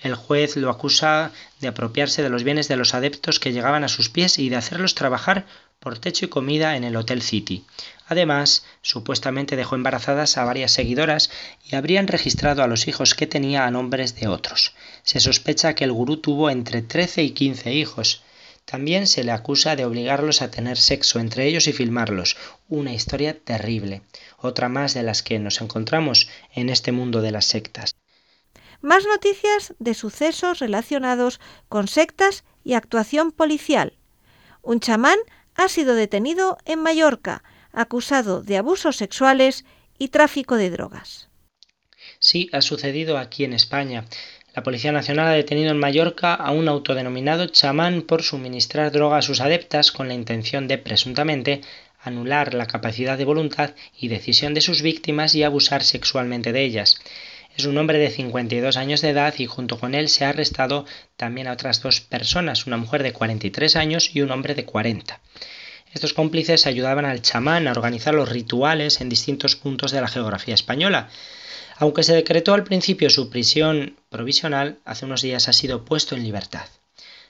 Speaker 4: El juez lo acusa de apropiarse de los bienes de los adeptos que llegaban a sus pies y de hacerlos trabajar por techo y comida en el Hotel City. Además, supuestamente dejó embarazadas a varias seguidoras y habrían registrado a los hijos que tenía a nombres de otros. Se sospecha que el gurú tuvo entre 13 y 15 hijos. También se le acusa de obligarlos a tener sexo entre ellos y filmarlos, una historia terrible, otra más de las que nos encontramos en este mundo de las sectas.
Speaker 2: Más noticias de sucesos relacionados con sectas y actuación policial. Un chamán ha sido detenido en Mallorca, acusado de abusos sexuales y tráfico de drogas.
Speaker 4: Sí, ha sucedido aquí en España. La Policía Nacional ha detenido en Mallorca a un autodenominado chamán por suministrar droga a sus adeptas con la intención de, presuntamente, anular la capacidad de voluntad y decisión de sus víctimas y abusar sexualmente de ellas. Es un hombre de 52 años de edad y junto con él se ha arrestado también a otras dos personas, una mujer de 43 años y un hombre de 40. Estos cómplices ayudaban al chamán a organizar los rituales en distintos puntos de la geografía española. Aunque se decretó al principio su prisión provisional, hace unos días ha sido puesto en libertad.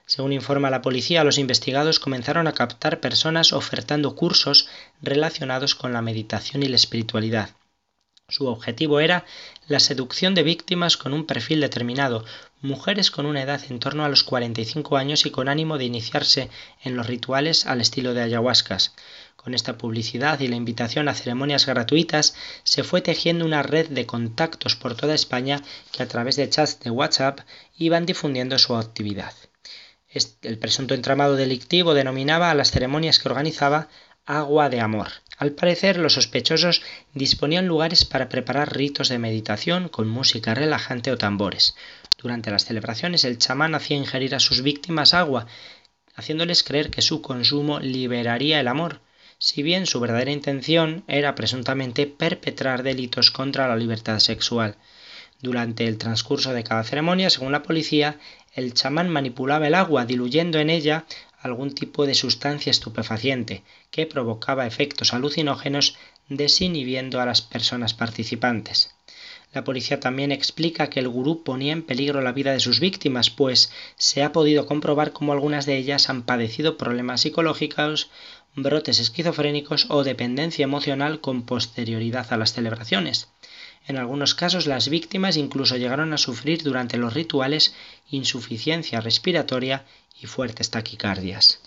Speaker 4: Según informa la policía, los investigados comenzaron a captar personas ofertando cursos relacionados con la meditación y la espiritualidad. Su objetivo era la seducción de víctimas con un perfil determinado, mujeres con una edad en torno a los 45 años y con ánimo de iniciarse en los rituales al estilo de ayahuascas. Con esta publicidad y la invitación a ceremonias gratuitas se fue tejiendo una red de contactos por toda España que a través de chats de WhatsApp iban difundiendo su actividad. El presunto entramado delictivo denominaba a las ceremonias que organizaba agua de amor. Al parecer, los sospechosos disponían lugares para preparar ritos de meditación con música relajante o tambores. Durante las celebraciones, el chamán hacía ingerir a sus víctimas agua, haciéndoles creer que su consumo liberaría el amor, si bien su verdadera intención era presuntamente perpetrar delitos contra la libertad sexual. Durante el transcurso de cada ceremonia, según la policía, el chamán manipulaba el agua, diluyendo en ella algún tipo de sustancia estupefaciente que provocaba efectos alucinógenos desinhibiendo a las personas participantes. La policía también explica que el gurú ponía en peligro la vida de sus víctimas, pues se ha podido comprobar cómo algunas de ellas han padecido problemas psicológicos, brotes esquizofrénicos o dependencia emocional con posterioridad a las celebraciones. En algunos casos las víctimas incluso llegaron a sufrir durante los rituales insuficiencia respiratoria y fuertes taquicardias.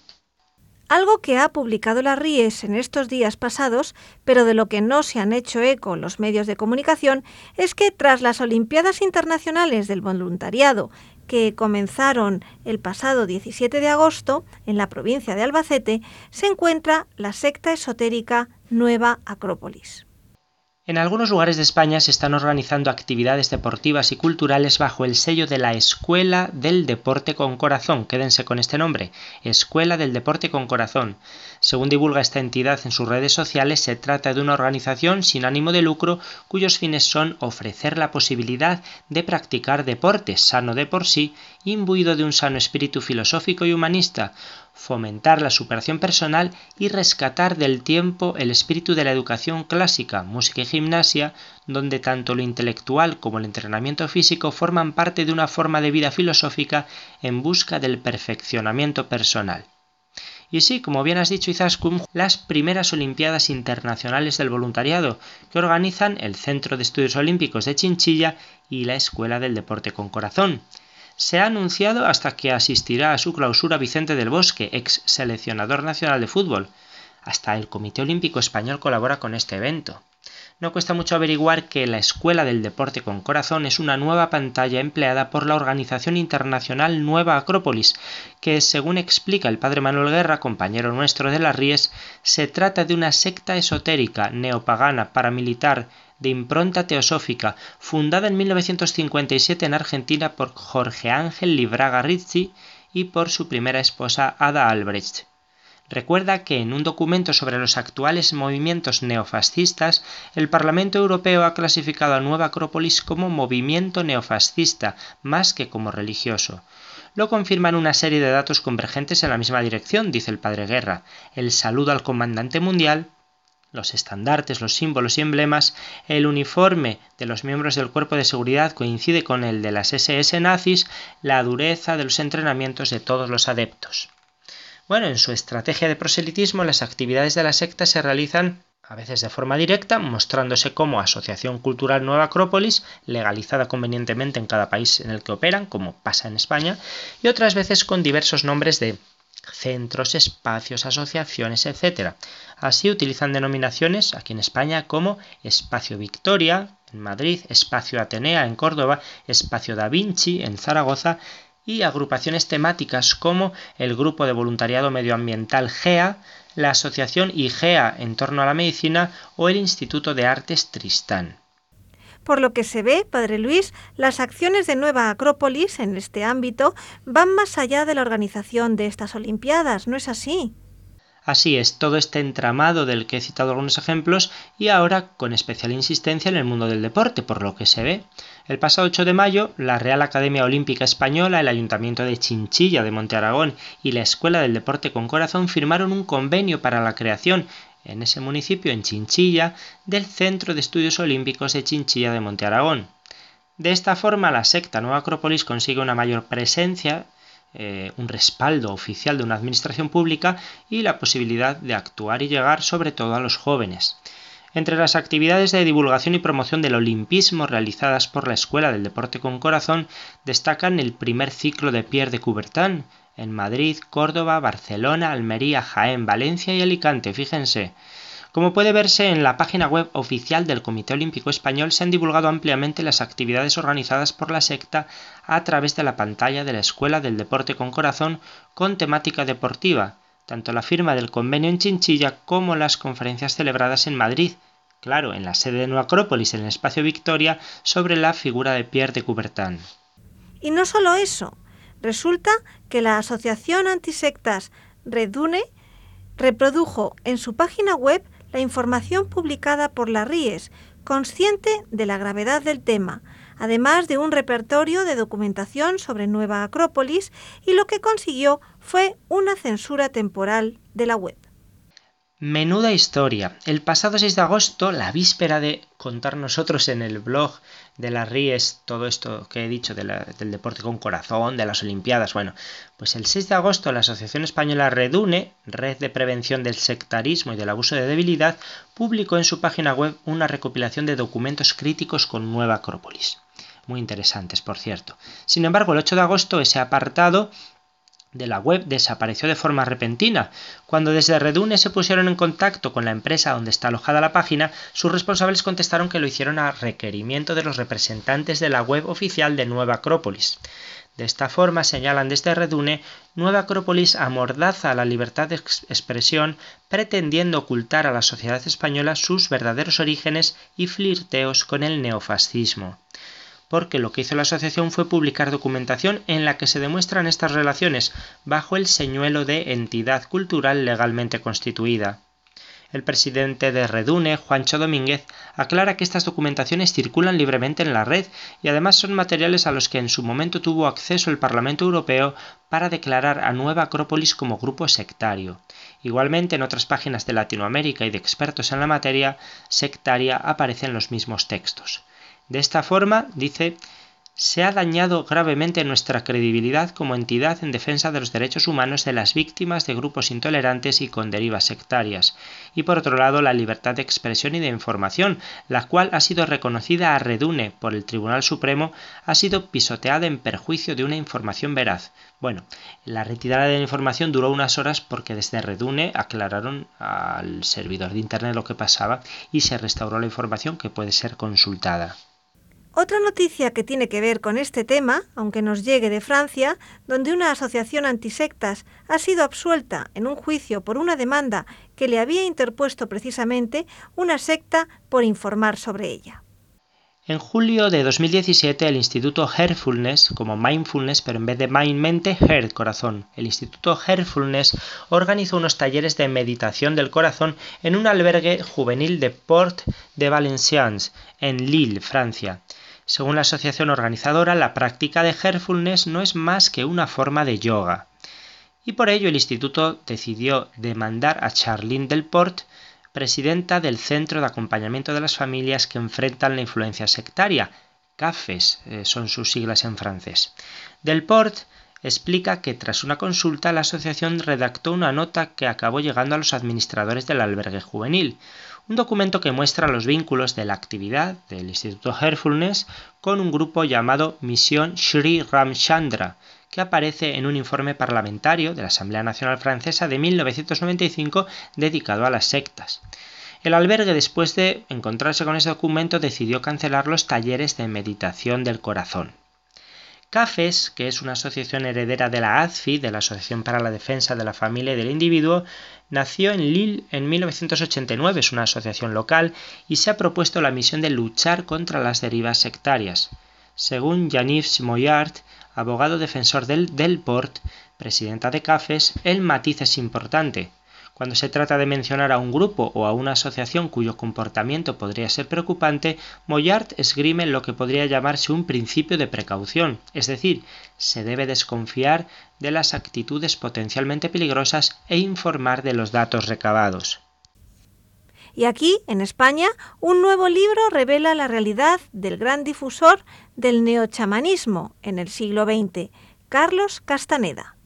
Speaker 2: Algo que ha publicado la RIES en estos días pasados, pero de lo que no se han hecho eco los medios de comunicación, es que tras las Olimpiadas Internacionales del Voluntariado, que comenzaron el pasado 17 de agosto en la provincia de Albacete, se encuentra la secta esotérica Nueva Acrópolis.
Speaker 4: En algunos lugares de España se están organizando actividades deportivas y culturales bajo el sello de la Escuela del Deporte con Corazón. Quédense con este nombre, Escuela del Deporte con Corazón. Según divulga esta entidad en sus redes sociales, se trata de una organización sin ánimo de lucro cuyos fines son ofrecer la posibilidad de practicar deporte sano de por sí, imbuido de un sano espíritu filosófico y humanista, fomentar la superación personal y rescatar del tiempo el espíritu de la educación clásica, música y gimnasia, donde tanto lo intelectual como el entrenamiento físico forman parte de una forma de vida filosófica en busca del perfeccionamiento personal. Y sí, como bien has dicho Izaskun, las primeras Olimpiadas Internacionales del Voluntariado, que organizan el Centro de Estudios Olímpicos de Chinchilla y la Escuela del Deporte con Corazón. Se ha anunciado hasta que asistirá a su clausura Vicente del Bosque, ex seleccionador nacional de fútbol. Hasta el Comité Olímpico Español colabora con este evento no cuesta mucho averiguar que la Escuela del Deporte con Corazón es una nueva pantalla empleada por la organización internacional Nueva Acrópolis, que según explica el padre Manuel Guerra, compañero nuestro de las Ries, se trata de una secta esotérica, neopagana, paramilitar, de impronta teosófica, fundada en 1957 en Argentina por Jorge Ángel Libraga Rizzi y por su primera esposa Ada Albrecht. Recuerda que en un documento sobre los actuales movimientos neofascistas, el Parlamento Europeo ha clasificado a Nueva Acrópolis como movimiento neofascista, más que como religioso. Lo confirman una serie de datos convergentes en la misma dirección, dice el padre Guerra. El saludo al comandante mundial, los estandartes, los símbolos y emblemas, el uniforme de los miembros del cuerpo de seguridad coincide con el de las SS nazis, la dureza de los entrenamientos de todos los adeptos. Bueno, en su estrategia de proselitismo las actividades de la secta se realizan a veces de forma directa, mostrándose como Asociación Cultural Nueva Acrópolis, legalizada convenientemente en cada país en el que operan, como pasa en España, y otras veces con diversos nombres de centros, espacios, asociaciones, etc. Así utilizan denominaciones aquí en España como Espacio Victoria en Madrid, Espacio Atenea en Córdoba, Espacio Da Vinci en Zaragoza y agrupaciones temáticas como el Grupo de Voluntariado Medioambiental GEA, la Asociación IGEA en torno a la medicina o el Instituto de Artes Tristán.
Speaker 2: Por lo que se ve, Padre Luis, las acciones de Nueva Acrópolis en este ámbito van más allá de la organización de estas Olimpiadas, ¿no es así?
Speaker 4: Así es, todo este entramado del que he citado algunos ejemplos y ahora con especial insistencia en el mundo del deporte, por lo que se ve. El pasado 8 de mayo, la Real Academia Olímpica Española, el Ayuntamiento de Chinchilla de Monte Aragón y la Escuela del Deporte con Corazón firmaron un convenio para la creación en ese municipio, en Chinchilla, del Centro de Estudios Olímpicos de Chinchilla de Monte Aragón. De esta forma, la secta Nueva Acrópolis consigue una mayor presencia eh, un respaldo oficial de una administración pública y la posibilidad de actuar y llegar sobre todo a los jóvenes. Entre las actividades de divulgación y promoción del olimpismo realizadas por la Escuela del Deporte con Corazón destacan el primer ciclo de Pierre de Coubertin en Madrid, Córdoba, Barcelona, Almería, Jaén, Valencia y Alicante, fíjense. Como puede verse en la página web oficial del Comité Olímpico Español, se han divulgado ampliamente las actividades organizadas por la secta a través de la pantalla de la Escuela del Deporte con Corazón con temática deportiva, tanto la firma del convenio en Chinchilla como las conferencias celebradas en Madrid, claro, en la sede de Nueva en el espacio Victoria, sobre la figura de Pierre de Coubertin.
Speaker 2: Y no solo eso, resulta que la Asociación Antisectas Redune reprodujo en su página web la información publicada por la RIES, consciente de la gravedad del tema, además de un repertorio de documentación sobre Nueva Acrópolis, y lo que consiguió fue una censura temporal de la web.
Speaker 4: Menuda historia. El pasado 6 de agosto, la víspera de contar nosotros en el blog de las Ries todo esto que he dicho del deporte con corazón, de las Olimpiadas, bueno, pues el 6 de agosto la Asociación Española Redune, Red de Prevención del Sectarismo y del Abuso de Debilidad, publicó en su página web una recopilación de documentos críticos con Nueva Acrópolis. Muy interesantes, por cierto. Sin embargo, el 8 de agosto ese apartado de la web desapareció de forma repentina. Cuando desde Redune se pusieron en contacto con la empresa donde está alojada la página, sus responsables contestaron que lo hicieron a requerimiento de los representantes de la web oficial de Nueva Acrópolis. De esta forma, señalan desde Redune, Nueva Acrópolis amordaza la libertad de expresión pretendiendo ocultar a la sociedad española sus verdaderos orígenes y flirteos con el neofascismo. Porque lo que hizo la asociación fue publicar documentación en la que se demuestran estas relaciones bajo el señuelo de entidad cultural legalmente constituida. El presidente de Redune, Juancho Domínguez, aclara que estas documentaciones circulan libremente en la red y además son materiales a los que en su momento tuvo acceso el Parlamento Europeo para declarar a Nueva Acrópolis como grupo sectario. Igualmente en otras páginas de Latinoamérica y de expertos en la materia sectaria aparecen los mismos textos. De esta forma, dice, se ha dañado gravemente nuestra credibilidad como entidad en defensa de los derechos humanos de las víctimas de grupos intolerantes y con derivas sectarias, y por otro lado la libertad de expresión y de información, la cual ha sido reconocida a redune por el Tribunal Supremo, ha sido pisoteada en perjuicio de una información veraz. Bueno, la retirada de la información duró unas horas porque desde redune aclararon al servidor de Internet lo que pasaba y se restauró la información que puede ser consultada.
Speaker 2: Otra noticia que tiene que ver con este tema, aunque nos llegue de Francia, donde una asociación antisectas ha sido absuelta en un juicio por una demanda que le había interpuesto precisamente una secta por informar sobre ella.
Speaker 4: En julio de 2017, el Instituto Heartfulness, como Mindfulness, pero en vez de Mind, mente, Heart, corazón. El Instituto Heartfulness organizó unos talleres de meditación del corazón en un albergue juvenil de Port de Valenciennes, en Lille, Francia. Según la asociación organizadora, la práctica de Heartfulness no es más que una forma de yoga. Y por ello el instituto decidió demandar a Charlene Delport, presidenta del Centro de Acompañamiento de las Familias que enfrentan la influencia sectaria. CAFES eh, son sus siglas en francés. Delport explica que tras una consulta la asociación redactó una nota que acabó llegando a los administradores del albergue juvenil un documento que muestra los vínculos de la actividad del Instituto Heartfulness con un grupo llamado Misión Sri Ramchandra, que aparece en un informe parlamentario de la Asamblea Nacional Francesa de 1995 dedicado a las sectas. El albergue, después de encontrarse con ese documento, decidió cancelar los talleres de meditación del corazón. CAFES, que es una asociación heredera de la ADFI, de la Asociación para la Defensa de la Familia y del Individuo, nació en Lille en 1989, es una asociación local y se ha propuesto la misión de luchar contra las derivas sectarias. Según Yaniv Moyart, abogado defensor del Delport, presidenta de CAFES, el matiz es importante. Cuando se trata de mencionar a un grupo o a una asociación cuyo comportamiento podría ser preocupante, Moyart esgrime lo que podría llamarse un principio de precaución, es decir, se debe desconfiar de las actitudes potencialmente peligrosas e informar de los datos recabados.
Speaker 2: Y aquí, en España, un nuevo libro revela la realidad del gran difusor del neochamanismo en el siglo XX, Carlos Castaneda.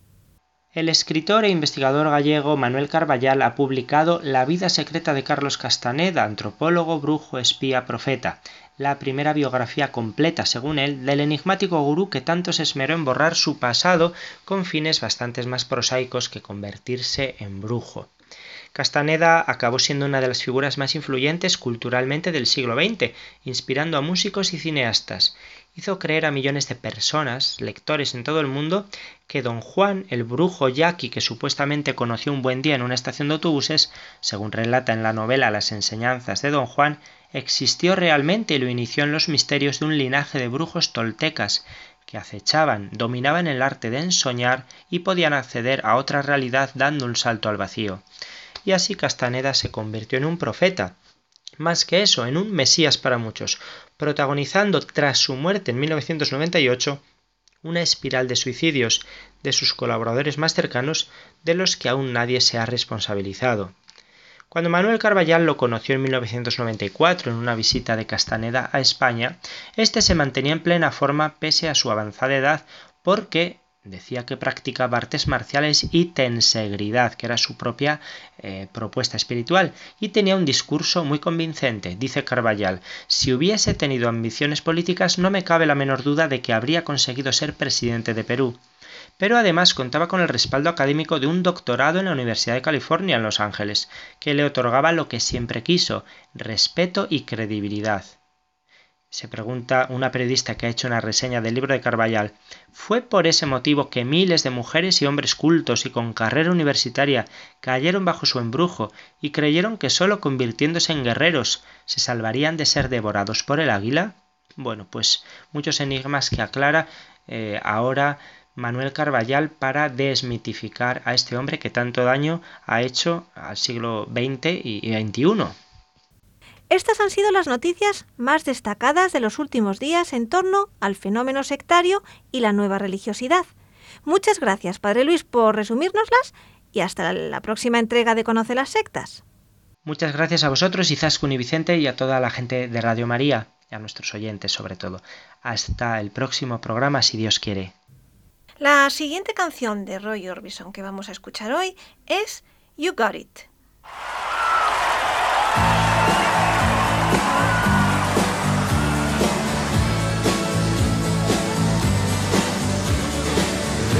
Speaker 4: El escritor e investigador gallego Manuel Carballal ha publicado La vida secreta de Carlos Castaneda, antropólogo, brujo, espía, profeta, la primera biografía completa, según él, del enigmático gurú que tanto se esmeró en borrar su pasado con fines bastante más prosaicos que convertirse en brujo. Castaneda acabó siendo una de las figuras más influyentes culturalmente del siglo XX, inspirando a músicos y cineastas. Hizo creer a millones de personas, lectores en todo el mundo, que don Juan, el brujo yaqui que supuestamente conoció un buen día en una estación de autobuses, según relata en la novela Las enseñanzas de don Juan, existió realmente y lo inició en los misterios de un linaje de brujos toltecas que acechaban, dominaban el arte de ensoñar y podían acceder a otra realidad dando un salto al vacío. Y así Castaneda se convirtió en un profeta, más que eso, en un Mesías para muchos, protagonizando tras su muerte en 1998 una espiral de suicidios de sus colaboradores más cercanos de los que aún nadie se ha responsabilizado. Cuando Manuel Carballal lo conoció en 1994 en una visita de Castaneda a España, este se mantenía en plena forma pese a su avanzada edad porque decía que practicaba artes marciales y tensegridad, que era su propia eh, propuesta espiritual, y tenía un discurso muy convincente. Dice Carballal, si hubiese tenido ambiciones políticas no me cabe la menor duda de que habría conseguido ser presidente de Perú. Pero además contaba con el respaldo académico de un doctorado en la Universidad de California en Los Ángeles, que le otorgaba lo que siempre quiso, respeto y credibilidad. Se pregunta una periodista que ha hecho una reseña del libro de Carballal, ¿fue por ese motivo que miles de mujeres y hombres cultos y con carrera universitaria cayeron bajo su embrujo y creyeron que solo convirtiéndose en guerreros se salvarían de ser devorados por el águila? Bueno, pues muchos enigmas que aclara eh, ahora Manuel Carballal para desmitificar a este hombre que tanto daño ha hecho al siglo XX y XXI.
Speaker 2: Estas han sido las noticias más destacadas de los últimos días en torno al fenómeno sectario y la nueva religiosidad. Muchas gracias, Padre Luis, por resumírnoslas y hasta la próxima entrega de Conoce las Sectas.
Speaker 4: Muchas gracias a vosotros, Izaskun y Vicente, y a toda la gente de Radio María, y a nuestros oyentes sobre todo. Hasta el próximo programa, si Dios quiere.
Speaker 2: La siguiente canción de Roy Orbison que vamos a escuchar hoy es You Got It.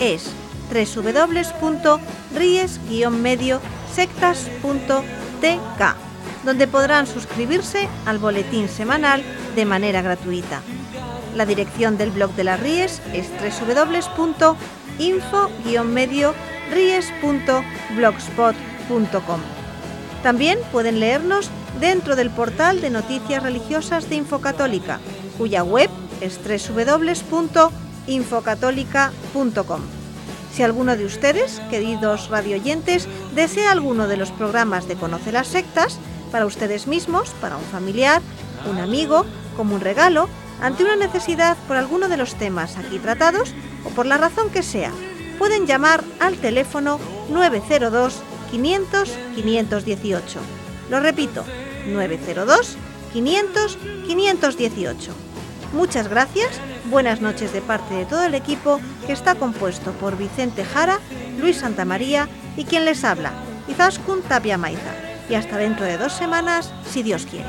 Speaker 2: es www.ries-medio-sectas.tk, donde podrán suscribirse al boletín semanal de manera gratuita. La dirección del blog de las Ries es www.info-ries.blogspot.com. También pueden leernos dentro del portal de noticias religiosas de Infocatólica, cuya web es www.infocatólica.com. Si alguno de ustedes, queridos radioyentes, desea alguno de los programas de Conoce las Sectas, para ustedes mismos, para un familiar, un amigo, como un regalo, ante una necesidad por alguno de los temas aquí tratados o por la razón que sea, pueden llamar al teléfono 902 500 518. Lo repito, 902 500 518. Muchas gracias, buenas noches de parte de todo el equipo que está compuesto por Vicente Jara, Luis Santamaría y quien les habla, Izaskun Tapia Maiza. Y hasta dentro de dos semanas, si Dios quiere.